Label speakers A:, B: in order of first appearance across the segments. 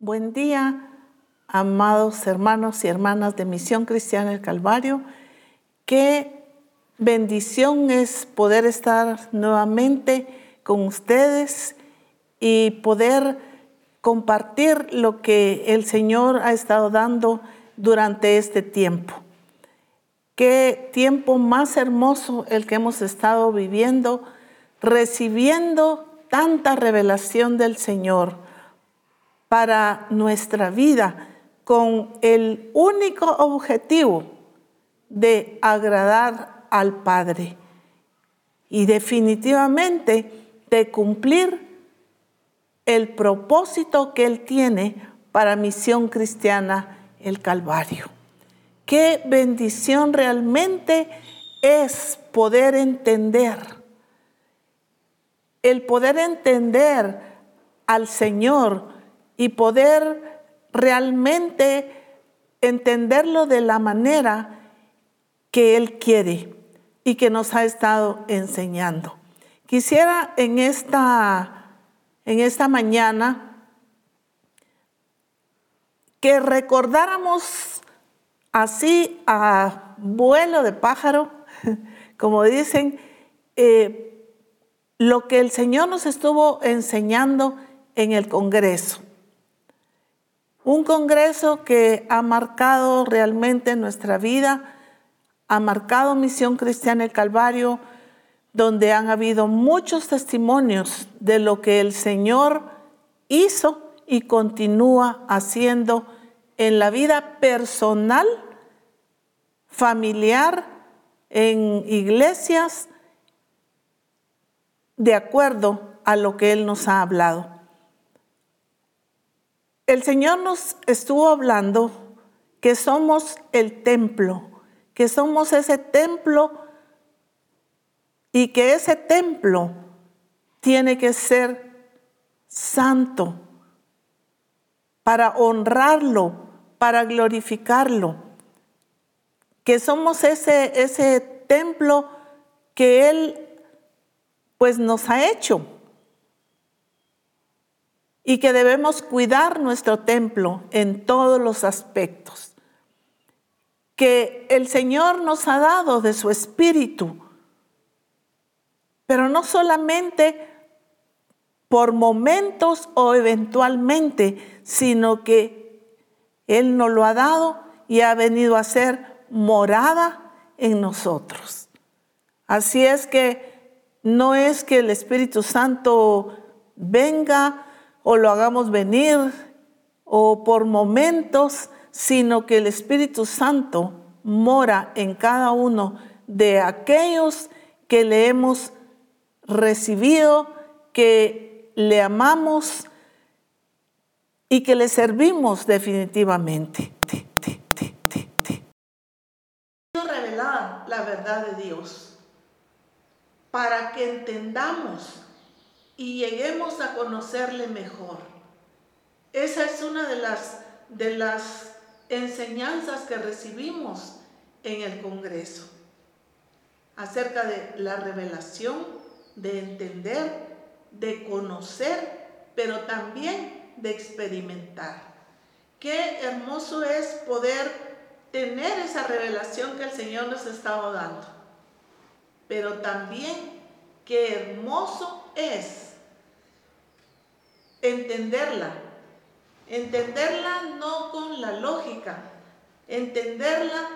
A: Buen día, amados hermanos y hermanas de Misión Cristiana del Calvario. Qué bendición es poder estar nuevamente con ustedes y poder compartir lo que el Señor ha estado dando durante este tiempo. Qué tiempo más hermoso el que hemos estado viviendo, recibiendo tanta revelación del Señor para nuestra vida con el único objetivo de agradar al Padre y definitivamente de cumplir el propósito que Él tiene para Misión Cristiana el Calvario. Qué bendición realmente es poder entender, el poder entender al Señor y poder realmente entenderlo de la manera que Él quiere y que nos ha estado enseñando. Quisiera en esta, en esta mañana que recordáramos así a vuelo de pájaro, como dicen, eh, lo que el Señor nos estuvo enseñando en el Congreso. Un congreso que ha marcado realmente nuestra vida, ha marcado Misión Cristiana el Calvario, donde han habido muchos testimonios de lo que el Señor hizo y continúa haciendo en la vida personal, familiar, en iglesias, de acuerdo a lo que Él nos ha hablado el Señor nos estuvo hablando que somos el templo, que somos ese templo y que ese templo tiene que ser santo para honrarlo, para glorificarlo, que somos ese, ese templo que Él pues nos ha hecho y que debemos cuidar nuestro templo en todos los aspectos. Que el Señor nos ha dado de su espíritu, pero no solamente por momentos o eventualmente, sino que Él nos lo ha dado y ha venido a ser morada en nosotros. Así es que no es que el Espíritu Santo venga o lo hagamos venir o por momentos, sino que el Espíritu Santo mora en cada uno de aquellos que le hemos recibido, que le amamos y que le servimos definitivamente. La verdad de Dios para que entendamos y lleguemos a conocerle mejor. Esa es una de las, de las enseñanzas que recibimos en el Congreso, acerca de la revelación, de entender, de conocer, pero también de experimentar. Qué hermoso es poder tener esa revelación que el Señor nos estaba dando, pero también qué hermoso es entenderla. Entenderla no con la lógica, entenderla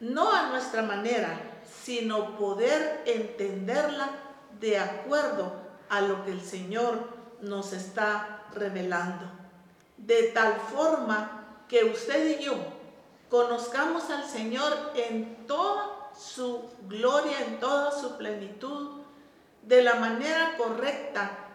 A: no a nuestra manera, sino poder entenderla de acuerdo a lo que el Señor nos está revelando. De tal forma que usted y yo conozcamos al Señor en toda su gloria, en toda su plenitud, de la manera correcta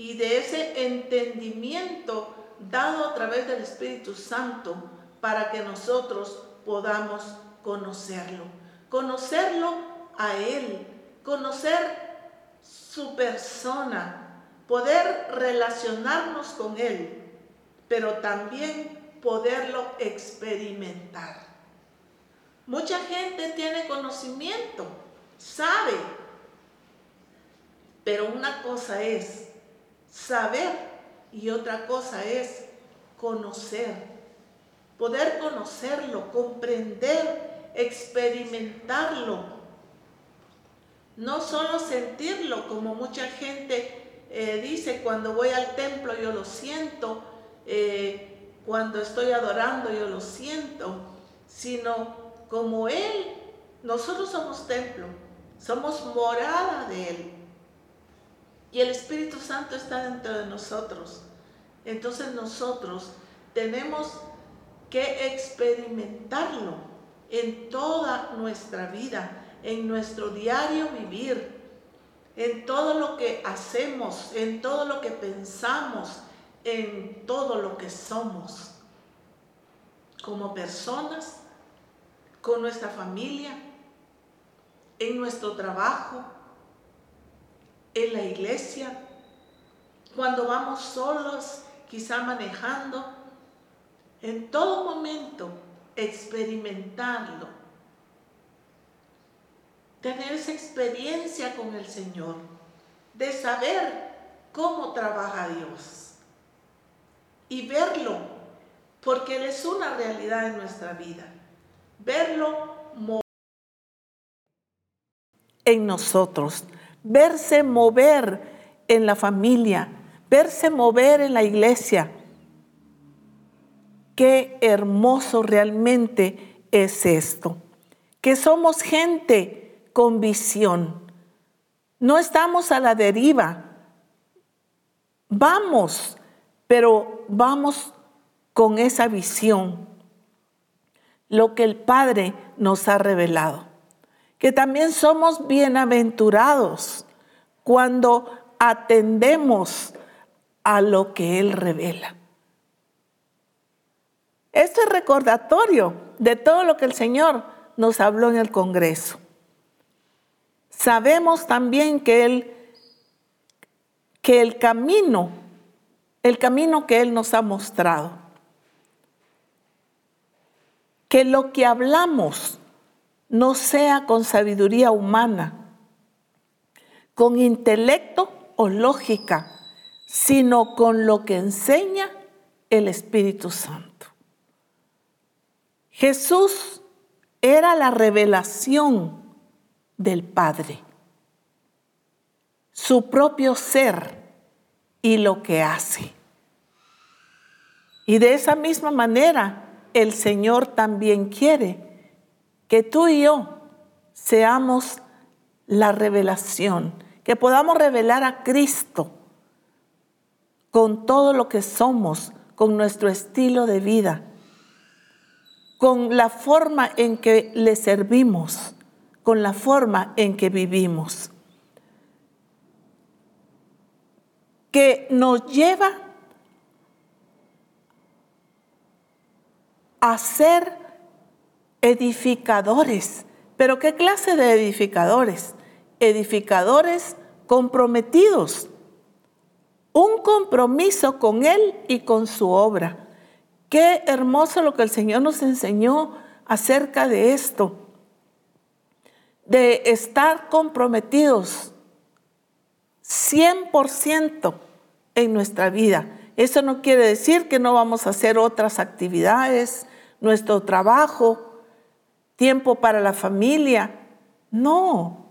A: y de ese entendimiento dado a través del Espíritu Santo para que nosotros podamos conocerlo. Conocerlo a Él, conocer su persona, poder relacionarnos con Él, pero también poderlo experimentar. Mucha gente tiene conocimiento, sabe, pero una cosa es saber y otra cosa es conocer, poder conocerlo, comprender, experimentarlo. No solo sentirlo, como mucha gente eh, dice, cuando voy al templo yo lo siento, eh, cuando estoy adorando yo lo siento, sino como Él, nosotros somos templo, somos morada de Él. Y el Espíritu Santo está dentro de nosotros. Entonces nosotros tenemos que experimentarlo en toda nuestra vida, en nuestro diario vivir, en todo lo que hacemos, en todo lo que pensamos, en todo lo que somos, como personas, con nuestra familia, en nuestro trabajo, en la iglesia, cuando vamos solos, quizá manejando, en todo momento experimentarlo, tener esa experiencia con el Señor, de saber cómo trabaja Dios y verlo, porque Él es una realidad en nuestra vida, verlo en nosotros verse mover en la familia, verse mover en la iglesia. Qué hermoso realmente es esto, que somos gente con visión. No estamos a la deriva. Vamos, pero vamos con esa visión, lo que el Padre nos ha revelado que también somos bienaventurados cuando atendemos a lo que Él revela. Este es recordatorio de todo lo que el Señor nos habló en el Congreso. Sabemos también que Él, que el camino, el camino que Él nos ha mostrado, que lo que hablamos no sea con sabiduría humana, con intelecto o lógica, sino con lo que enseña el Espíritu Santo. Jesús era la revelación del Padre, su propio ser y lo que hace. Y de esa misma manera el Señor también quiere que tú y yo seamos la revelación, que podamos revelar a Cristo con todo lo que somos, con nuestro estilo de vida, con la forma en que le servimos, con la forma en que vivimos, que nos lleva a ser edificadores. ¿Pero qué clase de edificadores? Edificadores comprometidos. Un compromiso con Él y con su obra. Qué hermoso lo que el Señor nos enseñó acerca de esto. De estar comprometidos 100% en nuestra vida. Eso no quiere decir que no vamos a hacer otras actividades, nuestro trabajo, tiempo para la familia. No,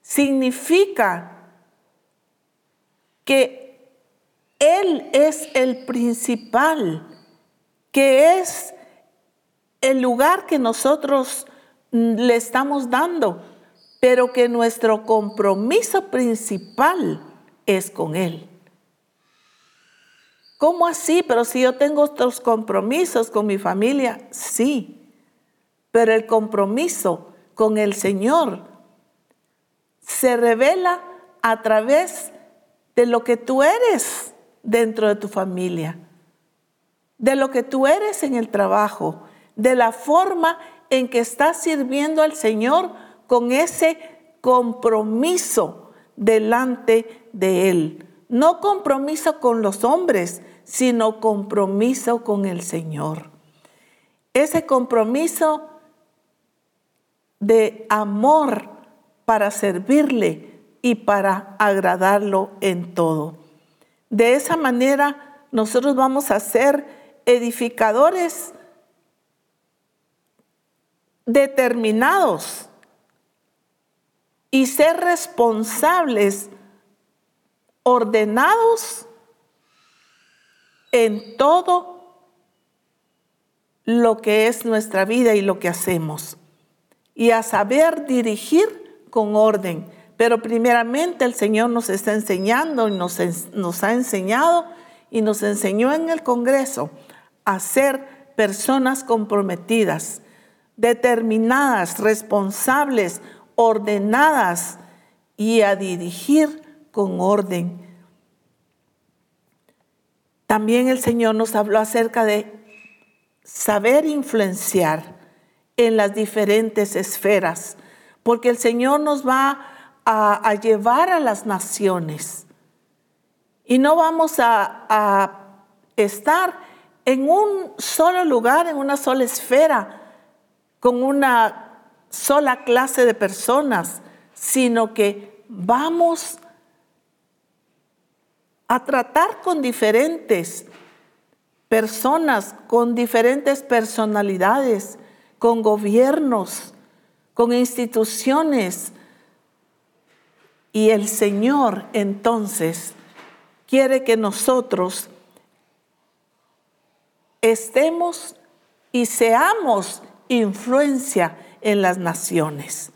A: significa que Él es el principal, que es el lugar que nosotros le estamos dando, pero que nuestro compromiso principal es con Él. ¿Cómo así? Pero si yo tengo otros compromisos con mi familia, sí pero el compromiso con el Señor se revela a través de lo que tú eres dentro de tu familia, de lo que tú eres en el trabajo, de la forma en que estás sirviendo al Señor con ese compromiso delante de Él. No compromiso con los hombres, sino compromiso con el Señor. Ese compromiso de amor para servirle y para agradarlo en todo. De esa manera nosotros vamos a ser edificadores determinados y ser responsables, ordenados en todo lo que es nuestra vida y lo que hacemos. Y a saber dirigir con orden. Pero primeramente el Señor nos está enseñando y nos, nos ha enseñado y nos enseñó en el Congreso a ser personas comprometidas, determinadas, responsables, ordenadas y a dirigir con orden. También el Señor nos habló acerca de saber influenciar en las diferentes esferas, porque el Señor nos va a, llevar a las naciones. Y no vamos a, estar en un solo lugar, en una sola esfera, con una sola clase de personas, sino que vamos a tratar con diferentes personas, con diferentes personalidades, con gobiernos, con instituciones. Y el Señor entonces quiere que nosotros estemos y seamos influencia en las naciones.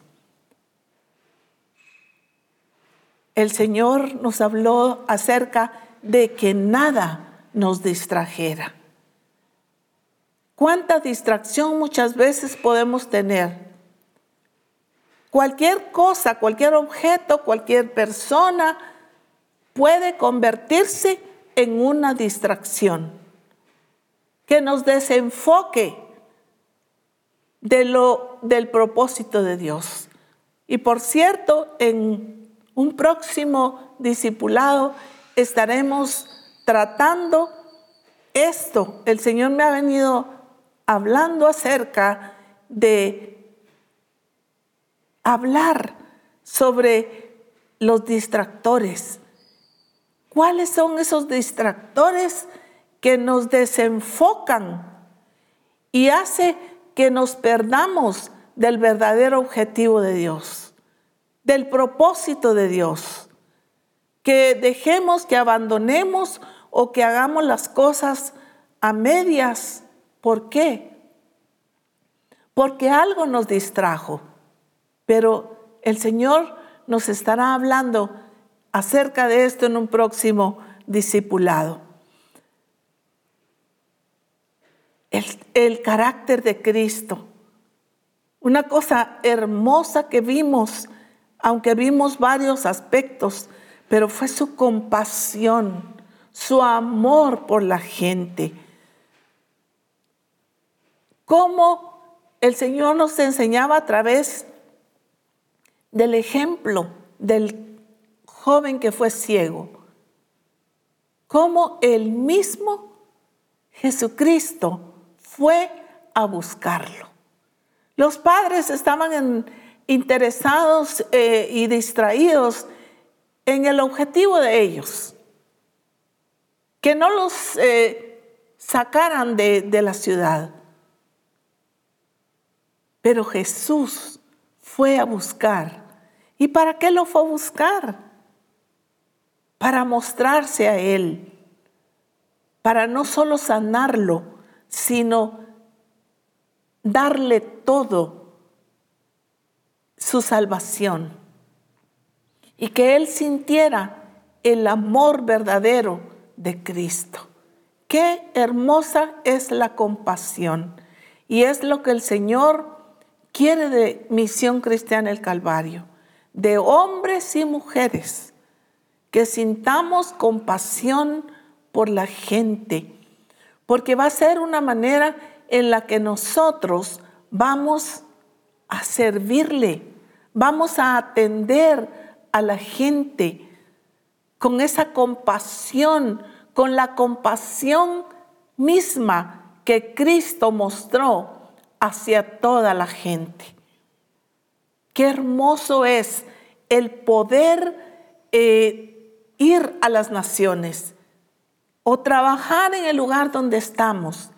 A: El Señor nos habló acerca de que nada nos distrajera. ¿Cuánta distracción muchas veces podemos tener? Cualquier cosa, cualquier objeto, cualquier persona puede convertirse en una distracción que nos desenfoque de lo, del propósito de Dios. Y por cierto, en un próximo discipulado estaremos tratando esto. El Señor me ha venido hablando acerca de hablar sobre los distractores. ¿Cuáles son esos distractores que nos desenfocan y hace que nos perdamos del verdadero objetivo de Dios, del propósito de Dios, que dejemos, que abandonemos o que hagamos las cosas a medias. ¿Por qué? Porque algo nos distrajo, pero el Señor nos estará hablando acerca de esto en un próximo discipulado. el, carácter de Cristo. Una cosa hermosa que vimos, aunque vimos varios aspectos, pero fue su compasión, su amor por la gente. Cómo el Señor nos enseñaba a través del ejemplo del joven que fue ciego. Cómo el mismo Jesucristo fue a buscarlo. Los padres estaban interesados eh, y distraídos en el objetivo de ellos, que no los eh, sacaran de, de la ciudad. Pero Jesús fue a buscar. ¿Y para qué lo fue a buscar? Para mostrarse a Él, para no solo sanarlo, sino darle todo su salvación y que él sintiera el amor verdadero de Cristo. Qué hermosa es la compasión y es lo que el Señor quiere de Misión Cristiana el Calvario, de hombres y mujeres, que sintamos compasión por la gente porque va a ser una manera en la que nosotros vamos a servirle, vamos a atender a la gente con esa compasión, con la compasión misma que Cristo mostró hacia toda la gente. Qué hermoso es el poder eh, ir a las naciones, o trabajar en el lugar donde estamos,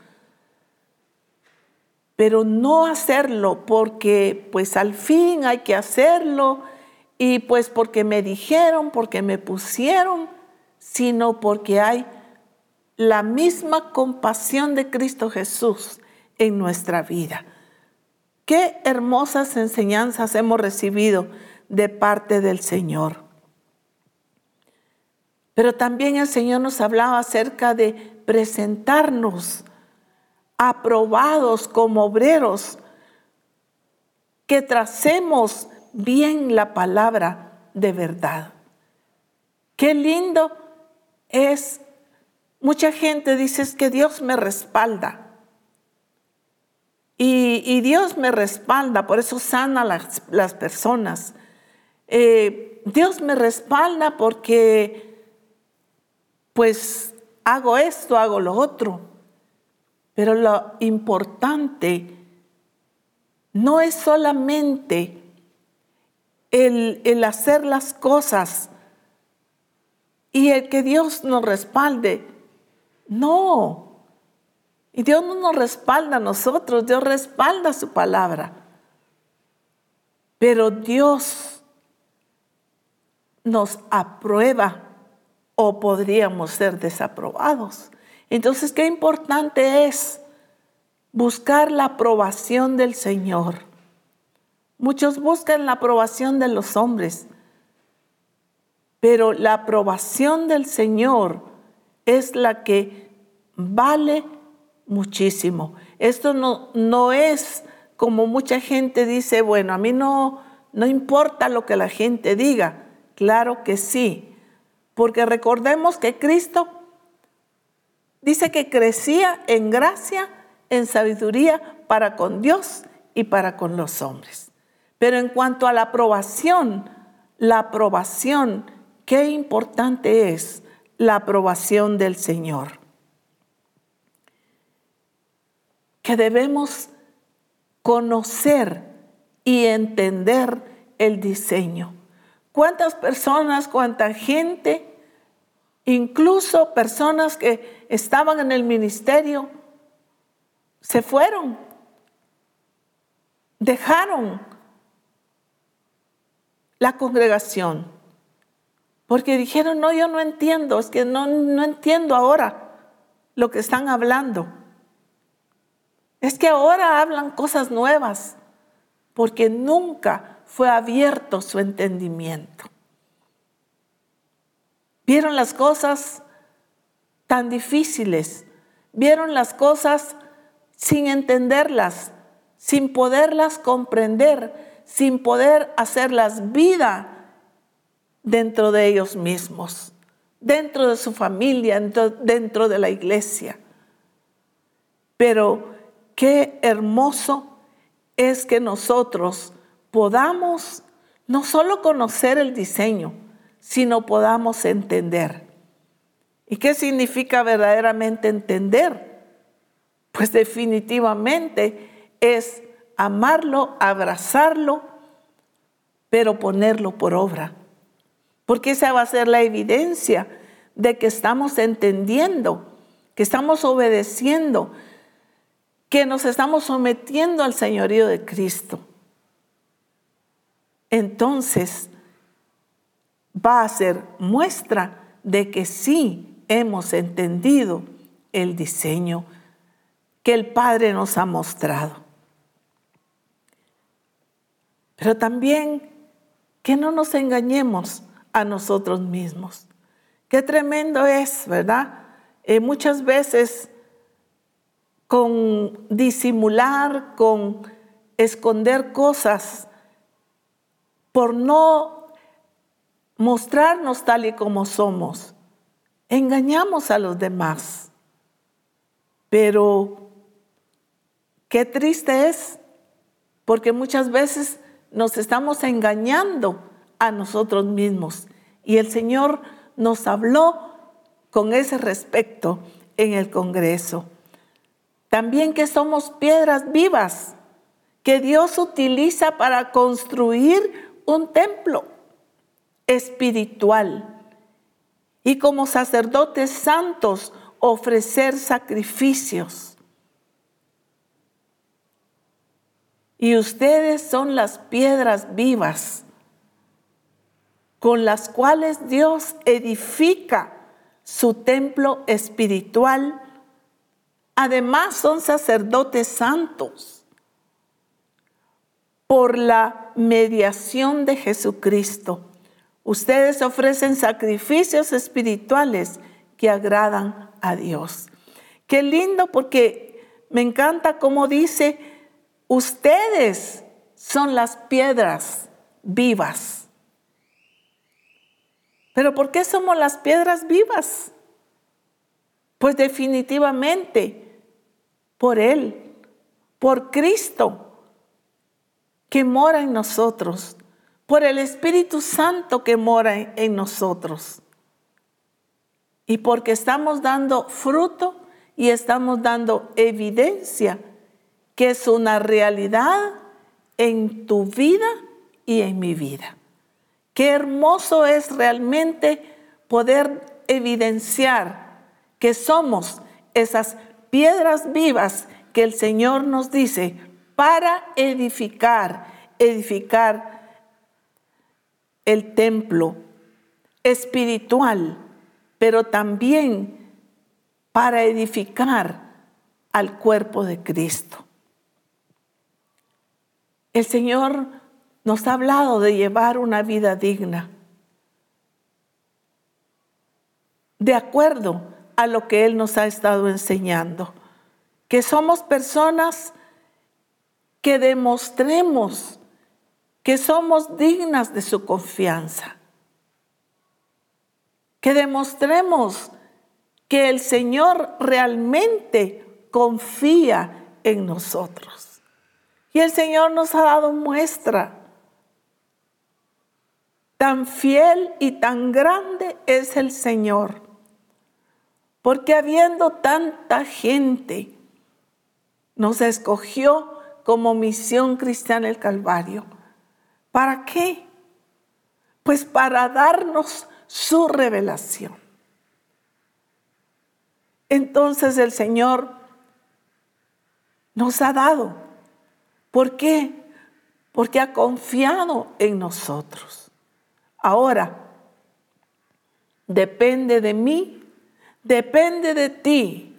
A: pero no hacerlo porque pues al fin hay que hacerlo y pues porque me dijeron, porque me pusieron, sino porque hay la misma compasión de Cristo Jesús en nuestra vida. Qué hermosas enseñanzas hemos recibido de parte del Señor. Pero también el Señor nos hablaba acerca de presentarnos aprobados como obreros, que tracemos bien la palabra de verdad. Qué lindo es, mucha gente dice que Dios me respalda. Y, Dios me respalda, por eso sana las, las personas. Eh, Dios me respalda porque pues hago esto, hago lo otro. Pero lo importante no es solamente el, el, hacer las cosas y el que Dios nos respalde. No. Y Dios no nos respalda a nosotros, Dios respalda su palabra. Pero Dios nos aprueba o podríamos ser desaprobados. Entonces, qué importante es buscar la aprobación del Señor. Muchos buscan la aprobación de los hombres, pero la aprobación del Señor es la que vale muchísimo. Esto no, no es como mucha gente dice, bueno, a mí no, no importa lo que la gente diga. Claro que sí, porque recordemos que Cristo dice que crecía en gracia, en sabiduría para con Dios y para con los hombres. Pero en cuanto a la aprobación, la aprobación, qué importante es la aprobación del Señor. Que debemos conocer y entender el diseño. ¿Cuántas personas, cuánta gente Incluso personas que estaban en el ministerio se fueron, dejaron la congregación, porque dijeron, no, yo no entiendo, es que no, no entiendo ahora lo que están hablando. Es que ahora hablan cosas nuevas, porque nunca fue abierto su entendimiento. Vieron las cosas tan difíciles, vieron las cosas sin entenderlas, sin poderlas comprender, sin poder hacerlas vida dentro de ellos mismos, dentro de su familia, dentro de la iglesia. Pero qué hermoso es que nosotros podamos no solo conocer el diseño, sino podamos entender. ¿Y qué significa verdaderamente entender? Pues definitivamente es amarlo, abrazarlo, pero ponerlo por obra. Porque esa va a ser la evidencia de que estamos entendiendo, que estamos obedeciendo, que nos estamos sometiendo al señorío de Cristo. Entonces, va a ser muestra de que sí hemos entendido el diseño que el Padre nos ha mostrado. Pero también que no nos engañemos a nosotros mismos. Qué tremendo es, ¿verdad? Eh, muchas veces con disimular, con esconder cosas, por no mostrarnos tal y como somos. Engañamos a los demás. Pero qué triste es, porque muchas veces nos estamos engañando a nosotros mismos. Y el Señor nos habló con ese respecto en el Congreso. También que somos piedras vivas que Dios utiliza para construir un templo espiritual y como sacerdotes santos ofrecer sacrificios. Y ustedes son las piedras vivas con las cuales Dios edifica su templo espiritual. Además son sacerdotes santos por la mediación de Jesucristo Ustedes ofrecen sacrificios espirituales que agradan a Dios. Qué lindo porque me encanta cómo dice, ustedes son las piedras vivas. Pero ¿por qué somos las piedras vivas? Pues definitivamente por Él, por Cristo, que mora en nosotros por el Espíritu Santo que mora en nosotros. Y porque estamos dando fruto y estamos dando evidencia que es una realidad en tu vida y en mi vida. Qué hermoso es realmente poder evidenciar que somos esas piedras vivas que el Señor nos dice para edificar, edificar el templo espiritual, pero también para edificar al cuerpo de Cristo. El Señor nos ha hablado de llevar una vida digna, de acuerdo a lo que Él nos ha estado enseñando, que somos personas que demostremos que somos dignas de su confianza, que demostremos que el Señor realmente confía en nosotros. Y el Señor nos ha dado muestra. Tan fiel y tan grande es el Señor, porque habiendo tanta gente, nos escogió como misión cristiana el Calvario ¿Para qué? Pues para darnos su revelación. Entonces el Señor nos ha dado. ¿Por qué? Porque ha confiado en nosotros. Ahora, depende de mí, depende de ti,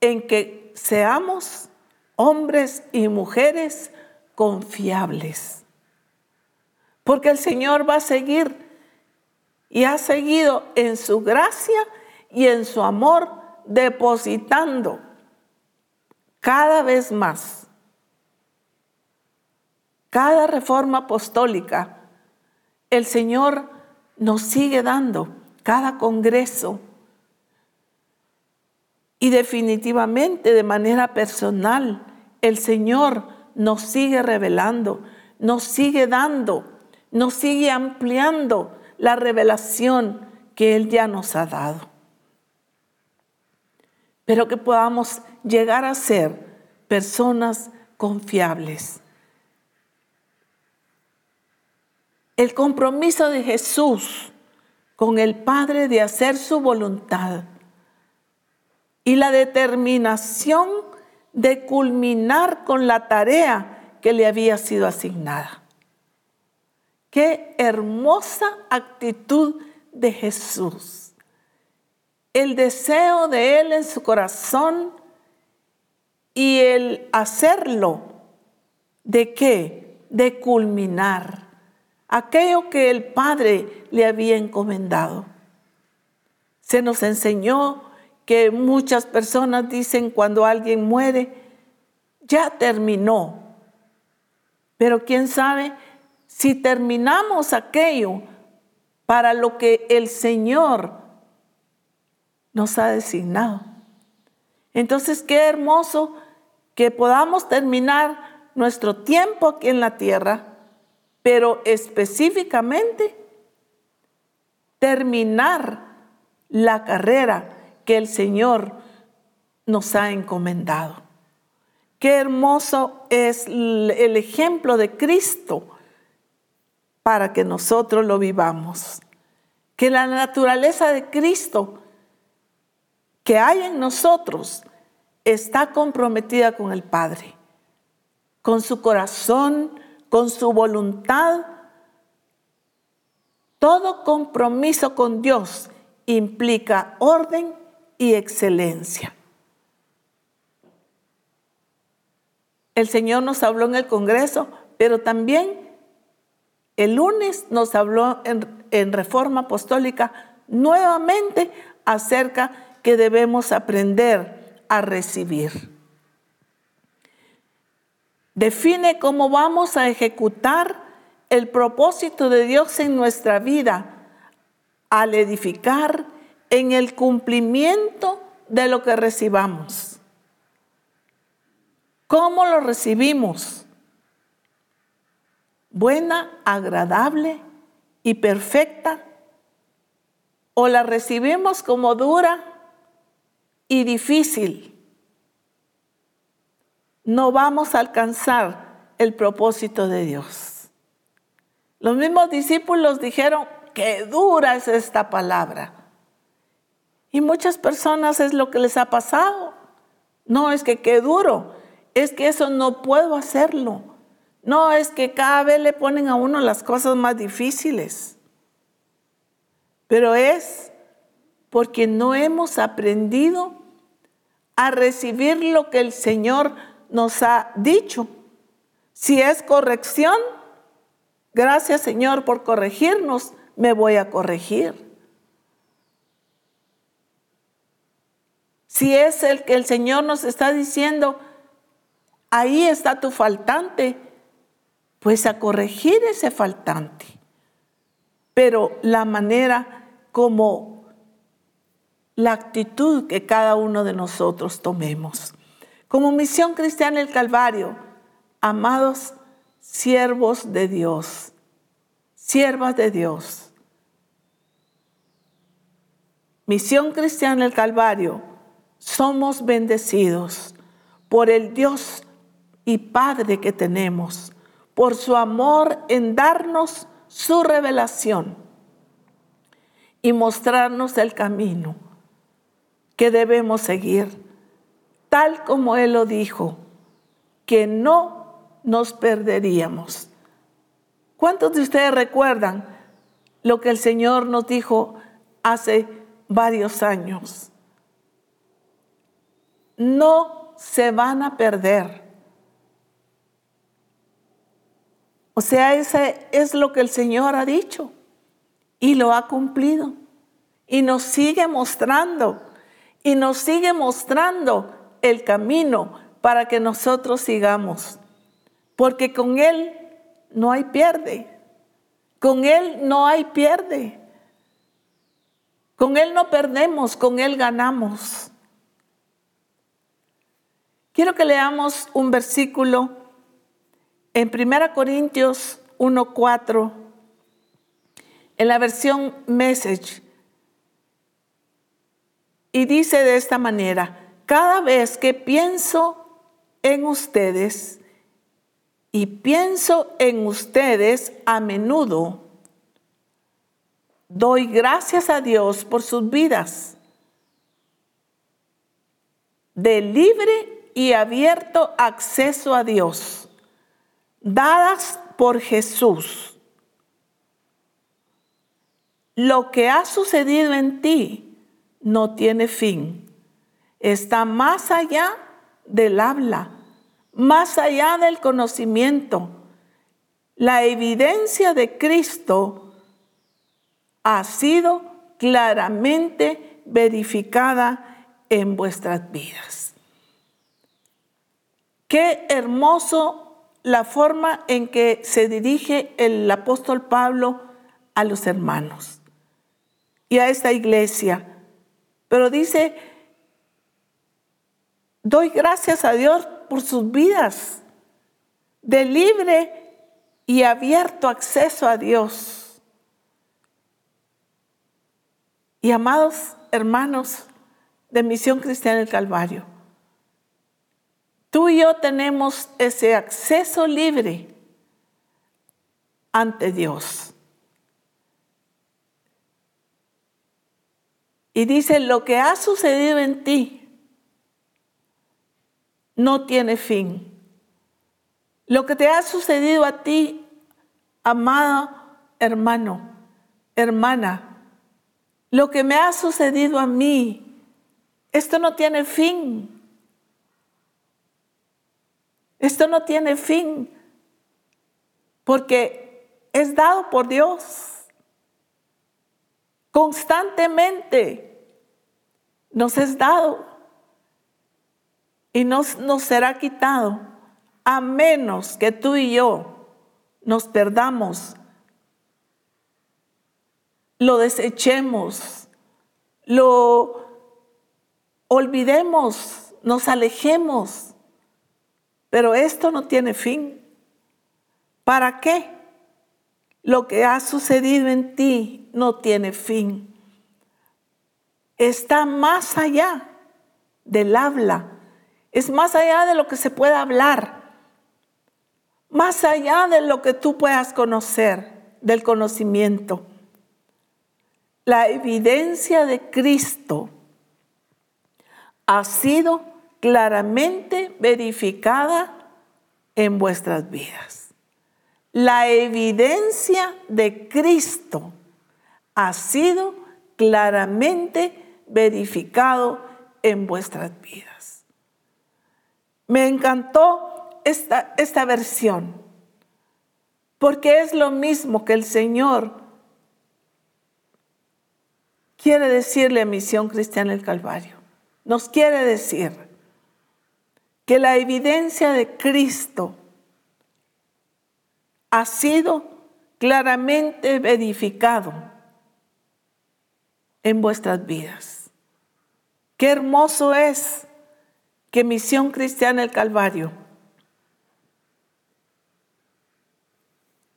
A: en que seamos hombres y mujeres confiables porque el Señor va a seguir y ha seguido en su gracia y en su amor depositando cada vez más. Cada reforma apostólica, el Señor nos sigue dando, cada congreso. Y definitivamente de manera personal, el Señor nos sigue revelando, nos sigue dando nos sigue ampliando la revelación que Él ya nos ha dado. Pero que podamos llegar a ser personas confiables. El compromiso de Jesús con el Padre de hacer su voluntad y la determinación de culminar con la tarea que le había sido asignada. Qué hermosa actitud de Jesús. El deseo de Él en su corazón y el hacerlo. ¿De qué? De culminar aquello que el Padre le había encomendado. Se nos enseñó que muchas personas dicen cuando alguien muere, ya terminó. Pero quién sabe si terminamos aquello para lo que el Señor nos ha designado. Entonces, qué hermoso que podamos terminar nuestro tiempo aquí en la tierra, pero específicamente terminar la carrera que el Señor nos ha encomendado. Qué hermoso es el ejemplo de Cristo para que nosotros lo vivamos. que la naturaleza de Cristo que hay en nosotros está comprometida con el Padre, con su corazón, con su voluntad. Todo compromiso con Dios implica orden y excelencia. El Señor nos habló en el Congreso, pero también el lunes nos habló en, Reforma Apostólica nuevamente acerca que debemos aprender a recibir. Define cómo vamos a ejecutar el propósito de Dios en nuestra vida al edificar en el cumplimiento de lo que recibamos. ¿Cómo lo recibimos? ¿Buena, agradable y perfecta? ¿O la recibimos como dura y difícil? No vamos a alcanzar el propósito de Dios. Los mismos discípulos dijeron, qué dura es esta palabra. Y muchas personas es lo que les ha pasado. No es que qué duro, es que eso no puedo hacerlo. No es que cada vez le ponen a uno las cosas más difíciles. Pero es porque no hemos aprendido a recibir lo que el Señor nos ha dicho. Si es corrección, gracias Señor por corregirnos, me voy a corregir. Si es el que el Señor nos está diciendo, ahí está tu faltante, pues a corregir ese faltante. Pero la manera como la actitud que cada uno de nosotros tomemos. Como misión cristiana el Calvario, amados siervos de Dios, siervas de Dios. Misión cristiana el Calvario somos bendecidos por el Dios y Padre que tenemos, por su amor en darnos su revelación y mostrarnos el camino que debemos seguir, tal como Él lo dijo, que no nos perderíamos. ¿Cuántos de ustedes recuerdan lo que el Señor nos dijo hace varios años? No se van a perder. O sea, ese es lo que el Señor ha dicho y lo ha cumplido. Y nos sigue mostrando, y nos sigue mostrando el camino para que nosotros sigamos. Porque con Él no hay pierde. Con Él no hay pierde. Con Él no perdemos, con Él ganamos. Quiero que leamos un versículo en 1 Corintios 1.4, en la versión Message. Y dice de esta manera, cada vez que pienso en ustedes, y pienso en ustedes a menudo, doy gracias a Dios por sus vidas de libre y abierto acceso a Dios, dadas por Jesús. Lo que ha sucedido en ti no tiene fin. Está más allá del habla, más allá del conocimiento. La evidencia de Cristo ha sido claramente verificada en vuestras vidas. Qué hermoso la forma en que se dirige el apóstol Pablo a los hermanos y a esta iglesia. Pero dice, doy gracias a Dios por sus vidas de libre y abierto acceso a Dios. Y amados hermanos de Misión Cristiana del Calvario, Tú y yo tenemos ese acceso libre ante Dios. Y dice, lo que ha sucedido en ti no tiene fin. Lo que te ha sucedido a ti, amado hermano, hermana, lo que me ha sucedido a mí, esto no tiene fin. Esto no tiene fin porque es dado por Dios. Constantemente nos es dado y nos, nos será quitado a menos que tú y yo nos perdamos, lo desechemos, lo olvidemos, nos alejemos. Pero esto no tiene fin. ¿Para qué? Lo que ha sucedido en ti no tiene fin. Está más allá del habla. Es más allá de lo que se pueda hablar. Más allá de lo que tú puedas conocer, del conocimiento. La evidencia de Cristo ha sido claramente verificada en vuestras vidas la evidencia de Cristo ha sido claramente verificado en vuestras vidas. Me encantó esta, esta versión, porque es lo mismo que el Señor quiere decirle a Misión Cristiana el Calvario. Nos quiere decir que la evidencia de Cristo ha sido claramente verificado en vuestras vidas. Qué hermoso es que Misión Cristiana el Calvario,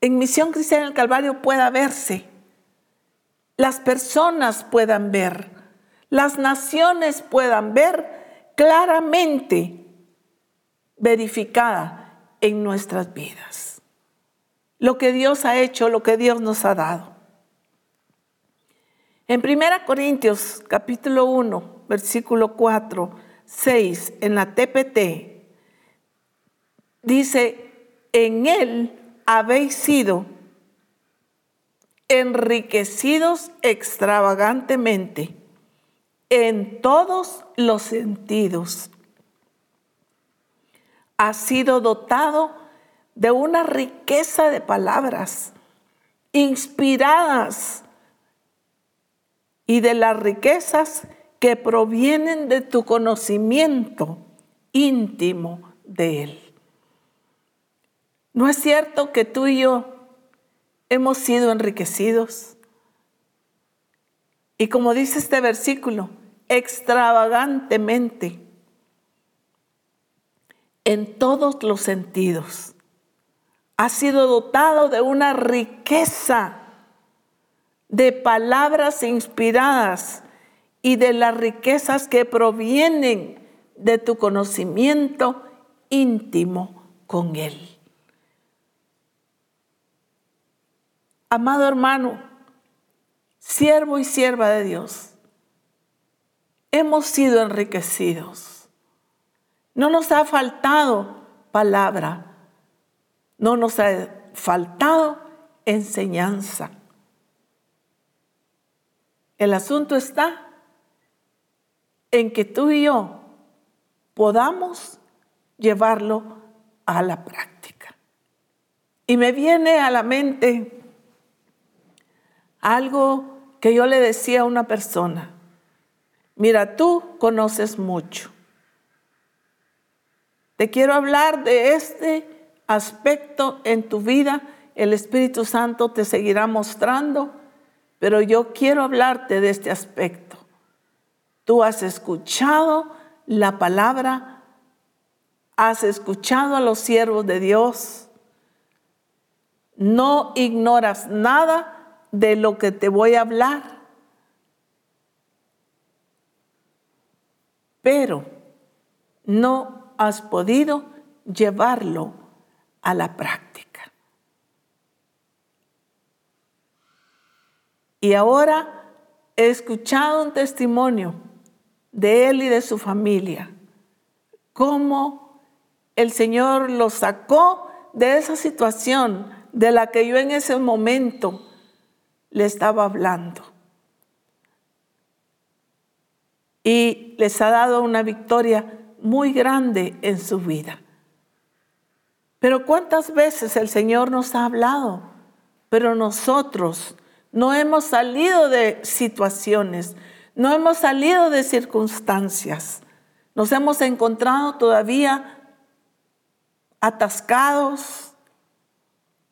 A: en Misión Cristiana el Calvario pueda verse, las personas puedan ver, las naciones puedan ver claramente verificada en nuestras vidas lo que Dios ha hecho, lo que Dios nos ha dado. En 1 Corintios capítulo 1, versículo 4, 6, en la TPT, dice, en Él habéis sido enriquecidos extravagantemente en todos los sentidos. Ha sido dotado de una riqueza de palabras inspiradas y de las riquezas que provienen de tu conocimiento íntimo de Él. ¿No es cierto que tú y yo hemos sido enriquecidos? Y como dice este versículo, extravagantemente, en todos los sentidos ha sido dotado de una riqueza de palabras inspiradas y de las riquezas que provienen de tu conocimiento íntimo con Él. Amado hermano, siervo y sierva de Dios, hemos sido enriquecidos. No nos ha faltado palabra, no nos ha faltado enseñanza. El asunto está en que tú y yo podamos llevarlo a la práctica. Y me viene a la mente algo que yo le decía a una persona. Mira, tú conoces mucho. Te quiero hablar de este aspecto en tu vida. El Espíritu Santo te seguirá mostrando, pero yo quiero hablarte de este aspecto. Tú has escuchado la palabra, has escuchado a los siervos de Dios, no ignoras nada de lo que te voy a hablar, pero no has podido llevarlo a la práctica. Y ahora he escuchado un testimonio de él y de su familia, cómo el Señor lo sacó de esa situación de la que yo en ese momento le estaba hablando. Y les ha dado una victoria muy grande en su vida. Pero ¿cuántas veces el Señor nos ha hablado? Pero nosotros no hemos salido de situaciones, no hemos salido de circunstancias. Nos hemos encontrado todavía atascados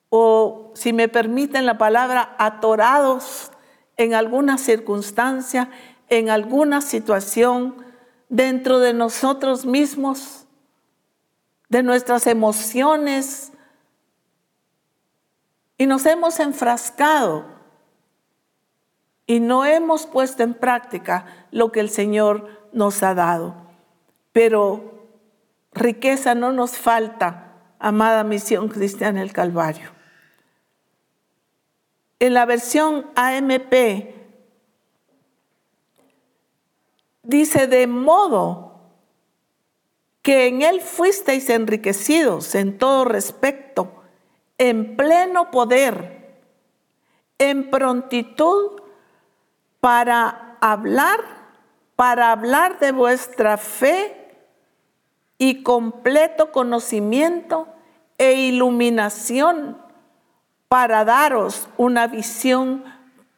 A: o, si me permiten la palabra, atorados en alguna circunstancia, en alguna situación dentro de nosotros mismos, de nuestras emociones, y nos hemos enfrascado y no hemos puesto en práctica lo que el Señor nos ha dado. Pero riqueza no nos falta, amada misión cristiana del Calvario. En la versión AMP dice de modo que en él fuisteis enriquecidos en todo respecto, en pleno poder, en prontitud para hablar, para hablar de vuestra fe y completo conocimiento e iluminación para daros una visión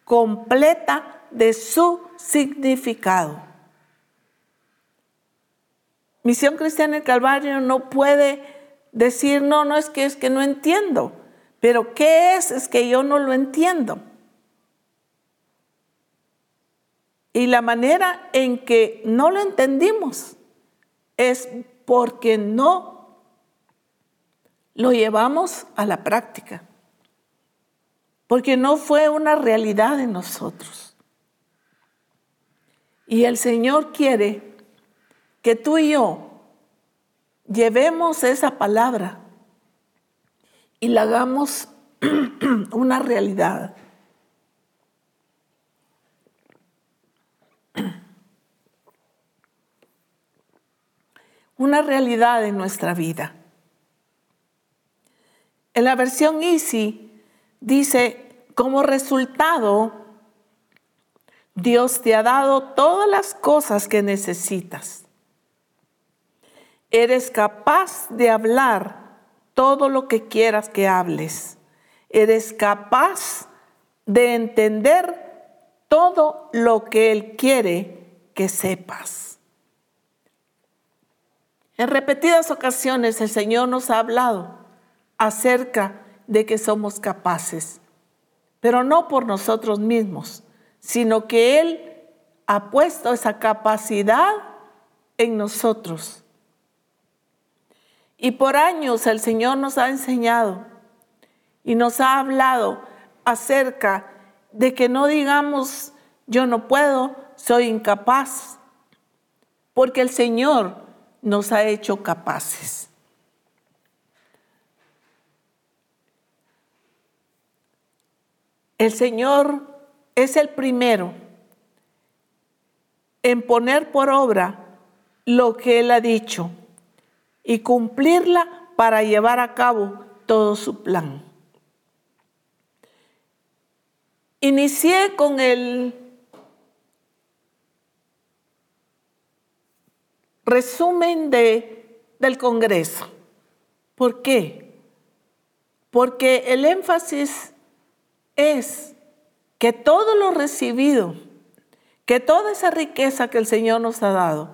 A: completa de su significado. Misión Cristiana del Calvario no puede decir, no, no es que es que no entiendo, pero ¿qué es? Es que yo no lo entiendo. Y la manera en que no lo entendimos es porque no lo llevamos a la práctica. Porque no fue una realidad en nosotros. Y el Señor quiere que tú y yo llevemos esa palabra y la hagamos una realidad. una realidad en nuestra vida. En la versión Easy dice, como resultado, Dios te ha dado todas las cosas que necesitas. Eres capaz de hablar todo lo que quieras que hables. Eres capaz de entender todo lo que Él quiere que sepas. En repetidas ocasiones el Señor nos ha hablado acerca de que somos capaces, pero no por nosotros mismos, sino que Él ha puesto esa capacidad en nosotros. Y por años el Señor nos ha enseñado y nos ha hablado acerca de que no digamos yo no puedo, soy incapaz, porque el Señor nos ha hecho capaces. El Señor es el primero en poner por obra lo que Él ha dicho y cumplirla para llevar a cabo todo su plan. Inicié con el resumen de, del Congreso. ¿Por qué? Porque el énfasis es que todo lo recibido, que toda esa riqueza que el Señor nos ha dado,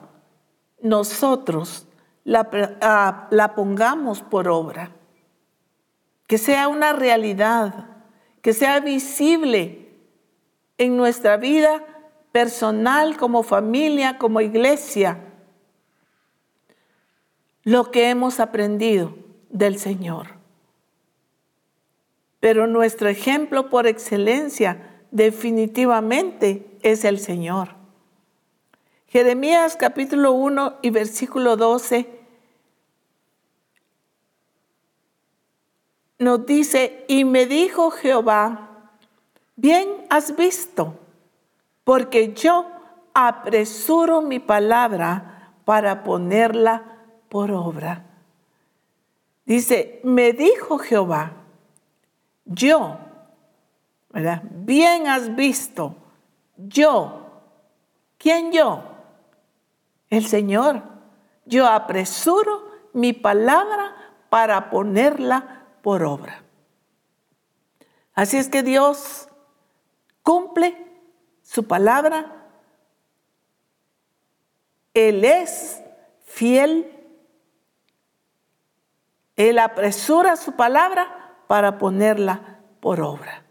A: nosotros la, ah, la pongamos por obra. Que sea una realidad, que sea visible en nuestra vida personal, como familia, como iglesia lo que hemos aprendido del Señor. Pero nuestro ejemplo por excelencia definitivamente es el Señor. Jeremías capítulo 1 y versículo 12 nos dice, y me dijo Jehová, bien has visto, porque yo apresuro mi palabra para ponerla por obra. Dice, me dijo Jehová, yo, ¿verdad? Bien has visto, yo, ¿quién yo? El Señor. Yo apresuro mi palabra para ponerla por obra. Así es que Dios cumple su palabra. Él es fiel. Él apresura su palabra para ponerla por obra.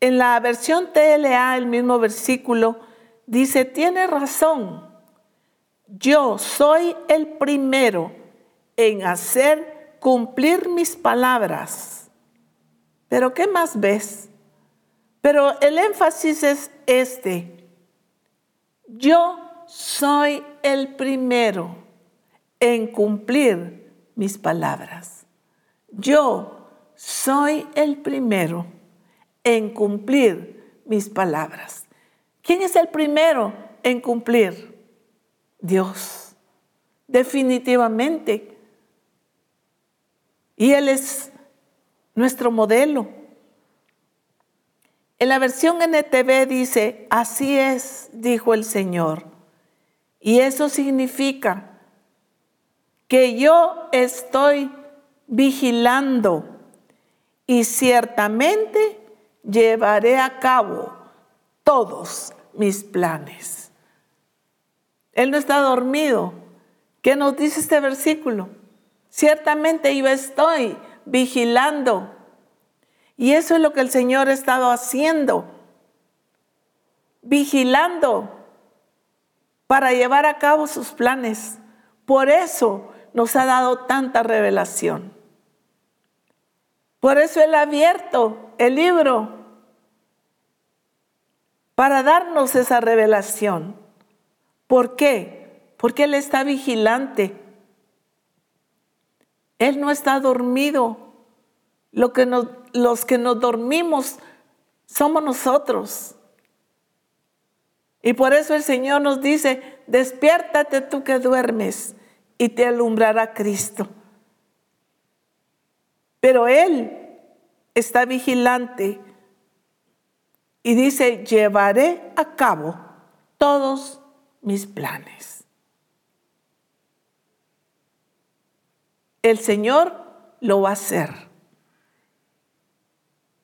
A: En la versión TLA, el mismo versículo, dice, tiene razón, yo soy el primero en hacer cumplir mis palabras. Pero ¿qué más ves? Pero el énfasis es este. Yo soy el primero en cumplir mis palabras. Yo soy el primero en cumplir mis palabras. ¿Quién es el primero en cumplir? Dios. Definitivamente. Y Él es nuestro modelo. En la versión NTV dice, así es, dijo el Señor. Y eso significa que yo estoy vigilando y ciertamente llevaré a cabo todos mis planes. Él no está dormido. ¿Qué nos dice este versículo? Ciertamente yo estoy vigilando y eso es lo que el Señor ha estado haciendo, vigilando para llevar a cabo sus planes. Por eso nos ha dado tanta revelación. Por eso Él ha abierto el libro para darnos esa revelación. ¿Por qué? Porque Él está vigilante. Él no está dormido. Lo que los que nos dormimos somos nosotros. Y por eso el Señor nos dice, despiértate tú que duermes y te alumbrará Cristo. Pero Él está vigilante y dice, llevaré a cabo todos mis planes. El Señor lo va a hacer.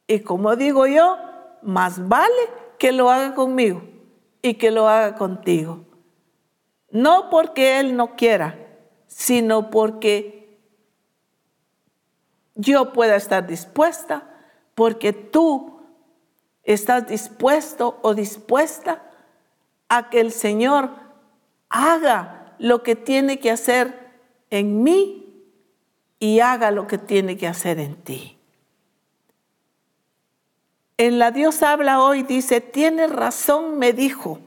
A: Y como digo yo, más vale que lo haga conmigo y que lo haga contigo. No porque Él no quiera, sino porque yo pueda estar dispuesta, porque tú estás dispuesto o dispuesta a que el Señor haga lo que tiene que hacer en mí y haga lo que tiene que hacer en ti. En la Dios habla hoy, dice, tiene razón, me dijo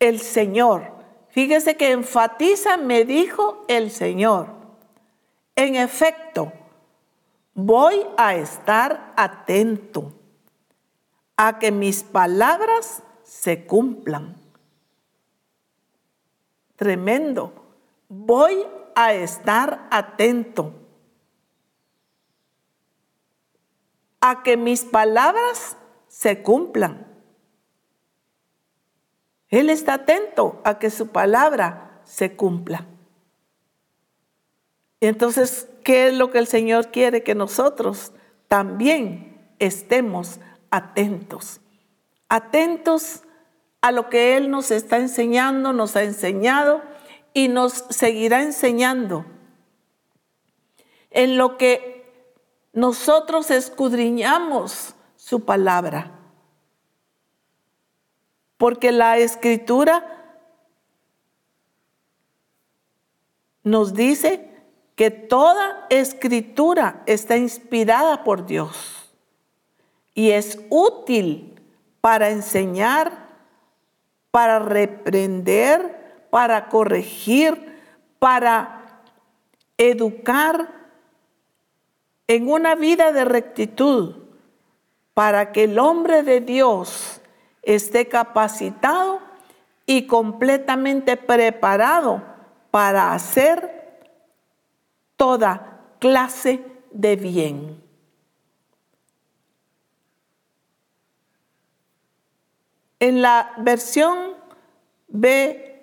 A: el Señor. Fíjese que enfatiza, me dijo el Señor. En efecto, voy a estar atento a que mis palabras se cumplan. Tremendo. Voy a estar atento a que mis palabras se cumplan. Él está atento a que su palabra se cumpla. Entonces, ¿qué es lo que el Señor quiere? Que nosotros también estemos atentos. Atentos a lo que Él nos está enseñando, nos ha enseñado y nos seguirá enseñando. En lo que nosotros escudriñamos su palabra. Porque la escritura nos dice que toda escritura está inspirada por Dios y es útil para enseñar, para reprender, para corregir, para educar en una vida de rectitud, para que el hombre de Dios esté capacitado y completamente preparado para hacer toda clase de bien. En la versión VBL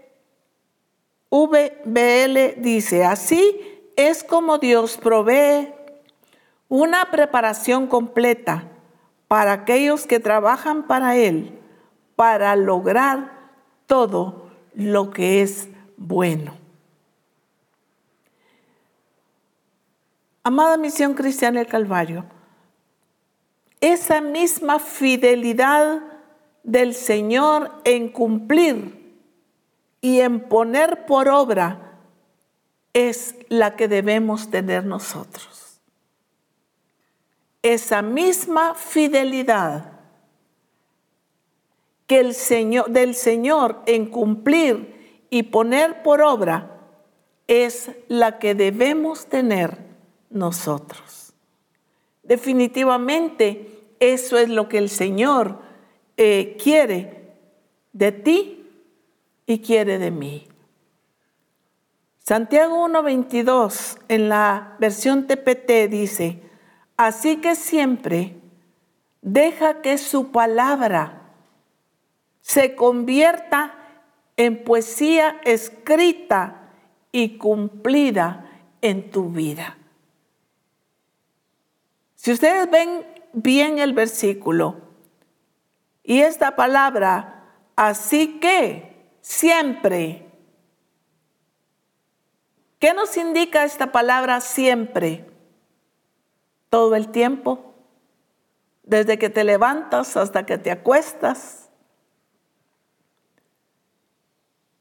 A: dice, así es como Dios provee una preparación completa para aquellos que trabajan para Él, para lograr todo lo que es bueno. Amada Misión Cristiana del Calvario, esa misma fidelidad del Señor en cumplir y en poner por obra es la que debemos tener nosotros. Esa misma fidelidad que el Señor, del Señor en cumplir y poner por obra es la que debemos tener nosotros. Definitivamente eso es lo que el Señor eh, quiere de ti y quiere de mí. Santiago 1.22 en la versión TPT dice, así que siempre deja que su palabra se convierta en poesía escrita y cumplida en tu vida. Si ustedes ven bien el versículo, y esta palabra, así que, siempre. ¿Qué nos indica esta palabra siempre? Todo el tiempo, desde que te levantas hasta que te acuestas.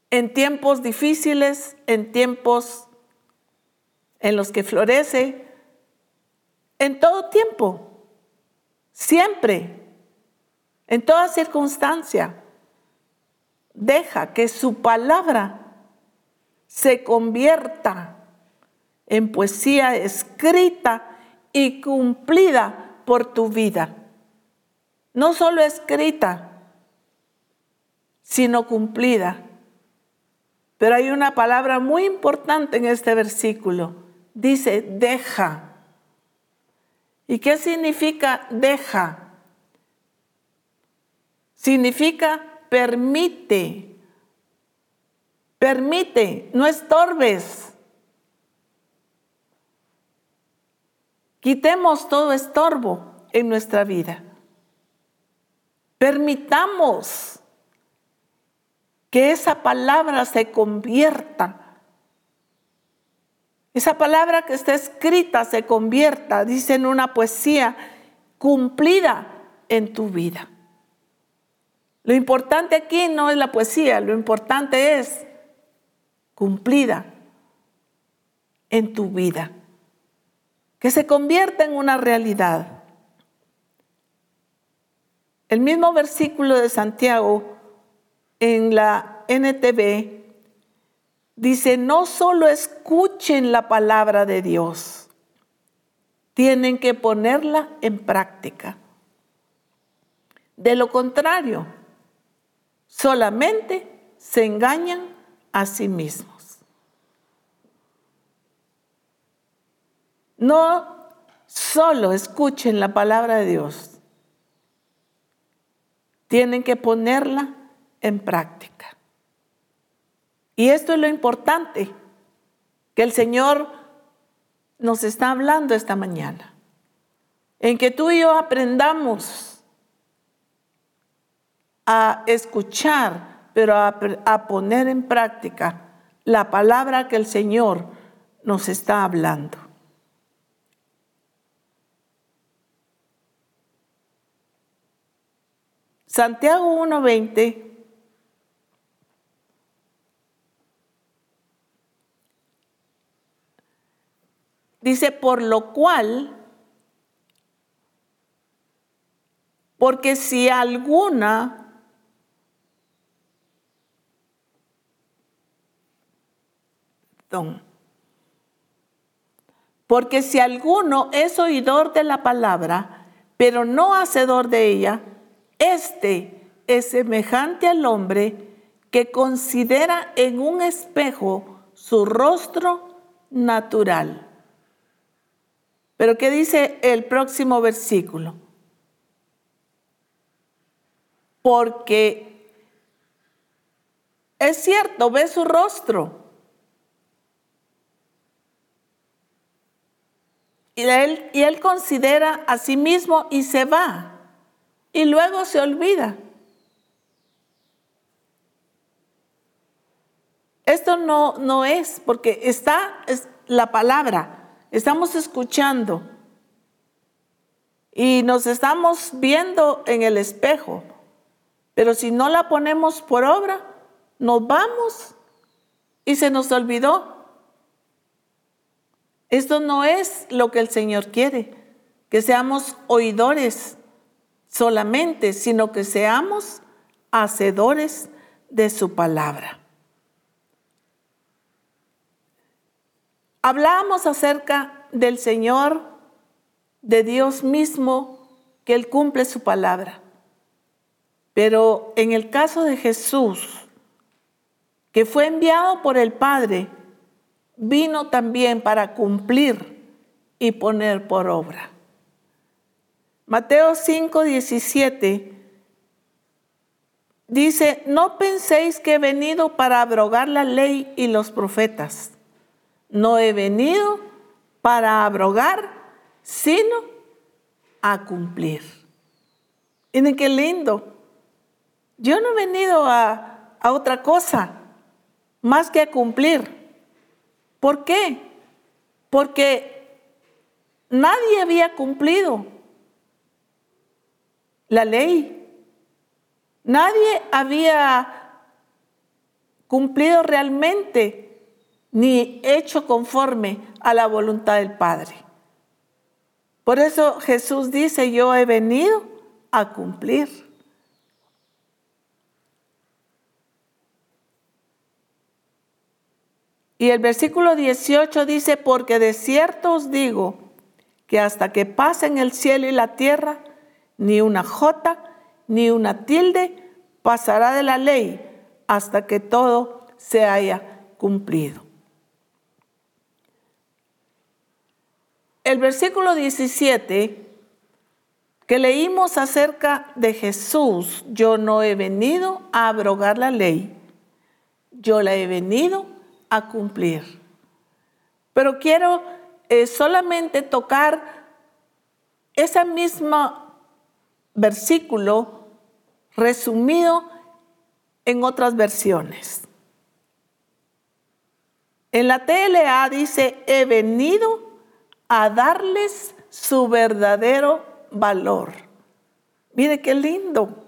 A: En tiempos difíciles, en tiempos en los que florece, en todo tiempo, siempre en toda circunstancia. Deja que su palabra se convierta en poesía escrita y cumplida por tu vida. No solo escrita, sino cumplida. Pero hay una palabra muy importante en este versículo. Dice, deja. ¿Y qué significa deja? Significa permite. Permite, no estorbes. Quitemos todo estorbo en nuestra vida. Permitamos que esa palabra se convierta. Esa palabra que está escrita se convierta, dice en una poesía, cumplida en tu vida. Lo importante aquí no es la poesía, lo importante es cumplida en tu vida, que se convierta en una realidad. El mismo versículo de Santiago en la NTV dice, no solo escuchen la palabra de Dios, tienen que ponerla en práctica. De lo contrario, solamente se engañan a sí mismos. No solo escuchen la palabra de Dios, tienen que ponerla en práctica. Y esto es lo importante que el Señor nos está hablando esta mañana, en que tú y yo aprendamos a escuchar, pero a, poner en práctica la palabra que el Señor nos está hablando. Santiago 1:20 dice, por lo cual, porque si alguna Porque si alguno es oidor de la palabra, pero no hacedor de ella, este es semejante al hombre que considera en un espejo su rostro natural. Pero ¿qué dice el próximo versículo? Porque es cierto, ve su rostro. Y él, considera a sí mismo y se va. Y luego se olvida. Esto no, no es, porque está es la palabra, estamos escuchando y nos estamos viendo en el espejo, pero si no la ponemos por obra, nos vamos y se nos olvidó. Esto no es lo que el Señor quiere, que seamos oidores solamente, sino que seamos hacedores de su palabra. Hablábamos acerca del Señor, de Dios mismo, que Él cumple su palabra. Pero en el caso de Jesús, que fue enviado por el Padre, vino también para cumplir y poner por obra. Mateo 5, 17 dice, no penséis que he venido para abrogar la ley y los profetas. No he venido para abrogar, sino a cumplir. Miren qué lindo. Yo no he venido a, a otra cosa más que a cumplir. ¿Por qué? Porque nadie había cumplido la ley. Nadie había cumplido realmente ni hecho conforme a la voluntad del Padre. Por eso Jesús dice, yo he venido a cumplir. Y el versículo 18 dice, porque de cierto os digo que hasta que pasen el cielo y la tierra, ni una jota, ni una tilde pasará de la ley hasta que todo se haya cumplido. El versículo 17 que leímos acerca de Jesús, yo no he venido a abrogar la ley, yo la he venido a cumplir. Pero quiero eh, solamente tocar ese mismo versículo resumido en otras versiones. En la TLA dice, he venido a darles su verdadero valor. Mire qué lindo.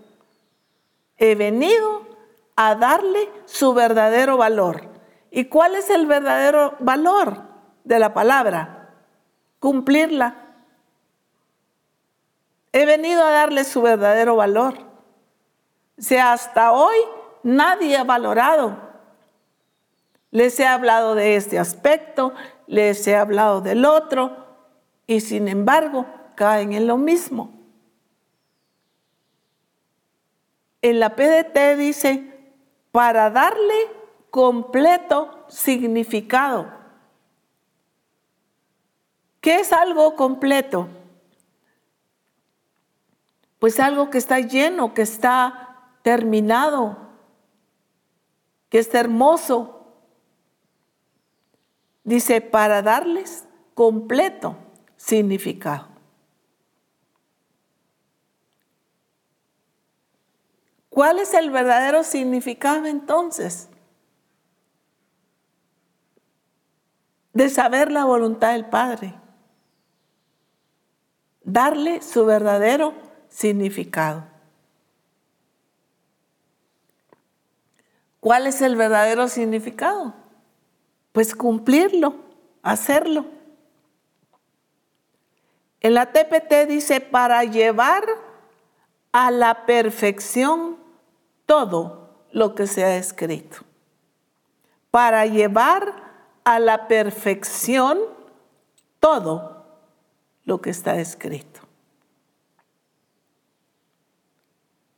A: He venido a darle su verdadero valor. ¿Y cuál es el verdadero valor de la palabra? Cumplirla. He venido a darle su verdadero valor. O sea, hasta hoy nadie ha valorado. Les he hablado de este aspecto, les he hablado del otro y sin embargo caen en lo mismo. En la PDT dice, para darle completo significado. ¿Qué es algo completo? Pues algo que está lleno, que está terminado, que está hermoso, Dice, para darles completo significado. ¿Cuál es el verdadero significado entonces? De saber la voluntad del Padre. Darle su verdadero significado. ¿Cuál es el verdadero significado? pues cumplirlo, hacerlo. En la TPT dice, para llevar a la perfección todo lo que se ha escrito. Para llevar a la perfección todo lo que está escrito.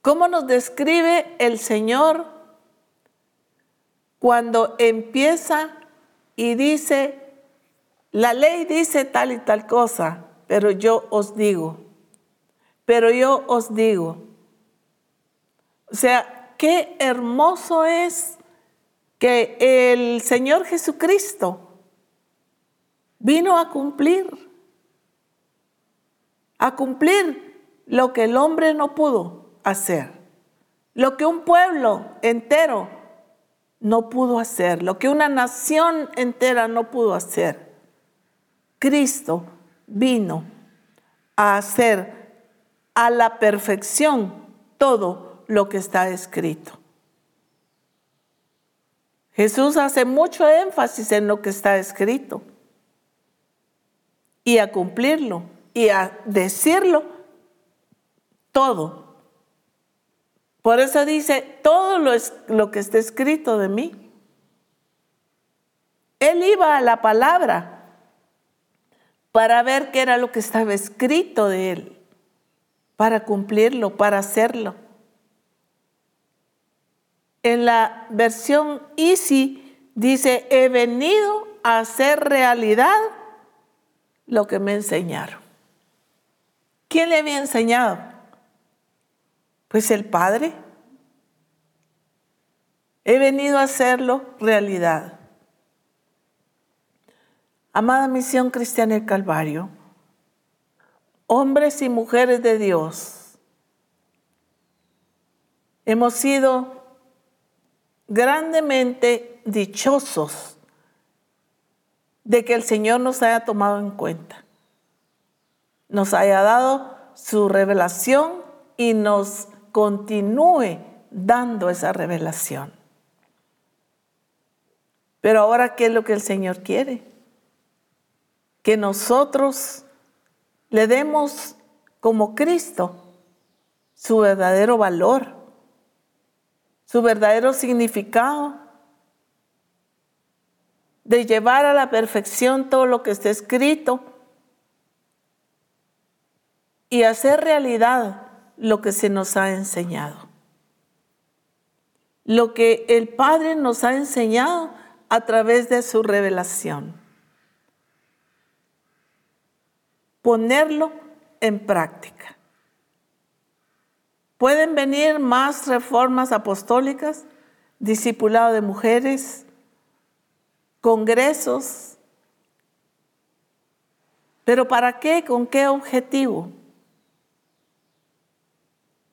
A: ¿Cómo nos describe el Señor cuando empieza y dice, la ley dice tal y tal cosa, pero yo os digo, pero yo os digo. O sea, qué hermoso es que el Señor Jesucristo vino a cumplir, a cumplir lo que el hombre no pudo hacer, lo que un pueblo entero no pudo hacer, lo que una nación entera no pudo hacer. Cristo vino a hacer a la perfección todo lo que está escrito. Jesús hace mucho énfasis en lo que está escrito y a cumplirlo y a decirlo todo. Por eso dice, todo lo, lo que está escrito de mí. Él iba a la palabra para ver qué era lo que estaba escrito de él, para cumplirlo, para hacerlo. En la versión Easy dice, he venido a hacer realidad lo que me enseñaron. ¿Quién le había enseñado? Pues el Padre. He venido a hacerlo realidad. Amada Misión Cristiana del Calvario, hombres y mujeres de Dios, hemos sido grandemente dichosos de que el Señor nos haya tomado en cuenta, nos haya dado su revelación y nos continúe dando esa revelación. Pero ahora, ¿qué es lo que el Señor quiere? Que nosotros le demos como Cristo su verdadero valor, su verdadero significado, de llevar a la perfección todo lo que está escrito y hacer realidad lo que se nos ha enseñado. Lo que el Padre nos ha enseñado a través de su revelación. Ponerlo en práctica. Pueden venir más reformas apostólicas, discipulado de mujeres, congresos. ¿Pero para qué? ¿Con qué objetivo?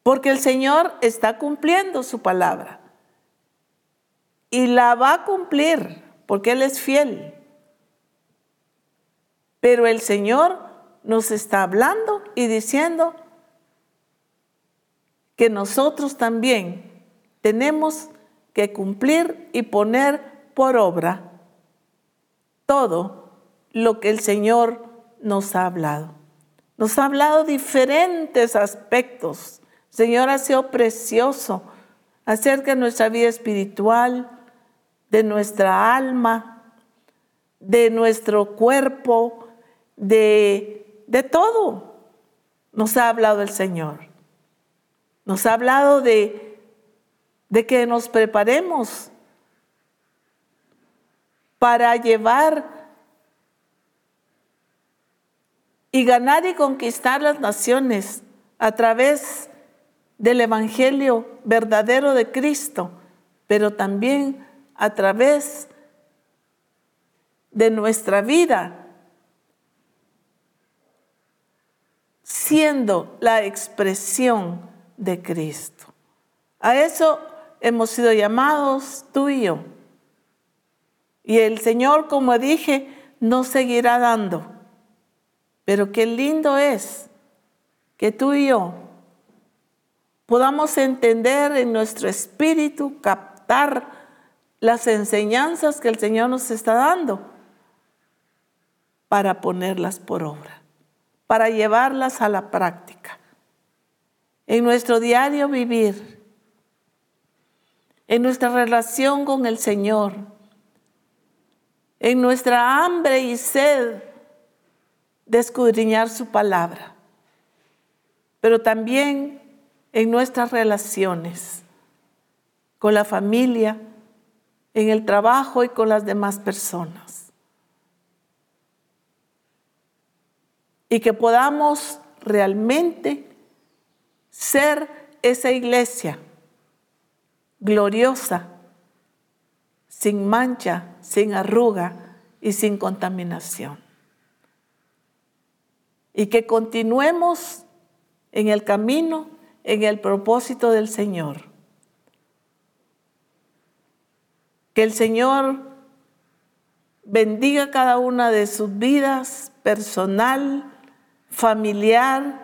A: Porque el Señor está cumpliendo su palabra. Y la va a cumplir porque Él es fiel. Pero el Señor nos está hablando y diciendo que nosotros también tenemos que cumplir y poner por obra todo lo que el Señor nos ha hablado. Nos ha hablado diferentes aspectos Señor ha sido precioso acerca de nuestra vida espiritual, de nuestra alma, de nuestro cuerpo, de, de todo. Nos ha hablado el Señor. Nos ha hablado de, de que nos preparemos para llevar y ganar y conquistar las naciones a través del Evangelio verdadero de Cristo, pero también a través de nuestra vida, siendo la expresión de Cristo. A eso hemos sido llamados tú y yo. Y el Señor, como dije, nos seguirá dando. Pero qué lindo es que tú y yo podamos entender en nuestro espíritu, captar las enseñanzas que el Señor nos está dando para ponerlas por obra, para llevarlas a la práctica. En nuestro diario vivir, en nuestra relación con el Señor, en nuestra hambre y sed de escudriñar su palabra, pero también en nuestras relaciones con la familia, en el trabajo y con las demás personas. Y que podamos realmente ser esa iglesia gloriosa, sin mancha, sin arruga y sin contaminación. Y que continuemos en el camino, en el propósito del Señor. Que el Señor bendiga cada una de sus vidas personal, familiar,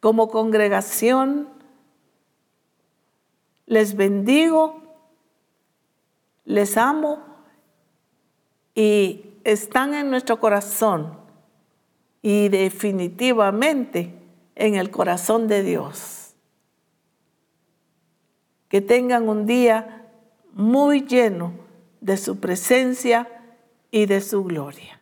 A: como congregación. Les bendigo, les amo y están en nuestro corazón y definitivamente en el corazón de Dios. Que tengan un día muy lleno de su presencia y de su gloria.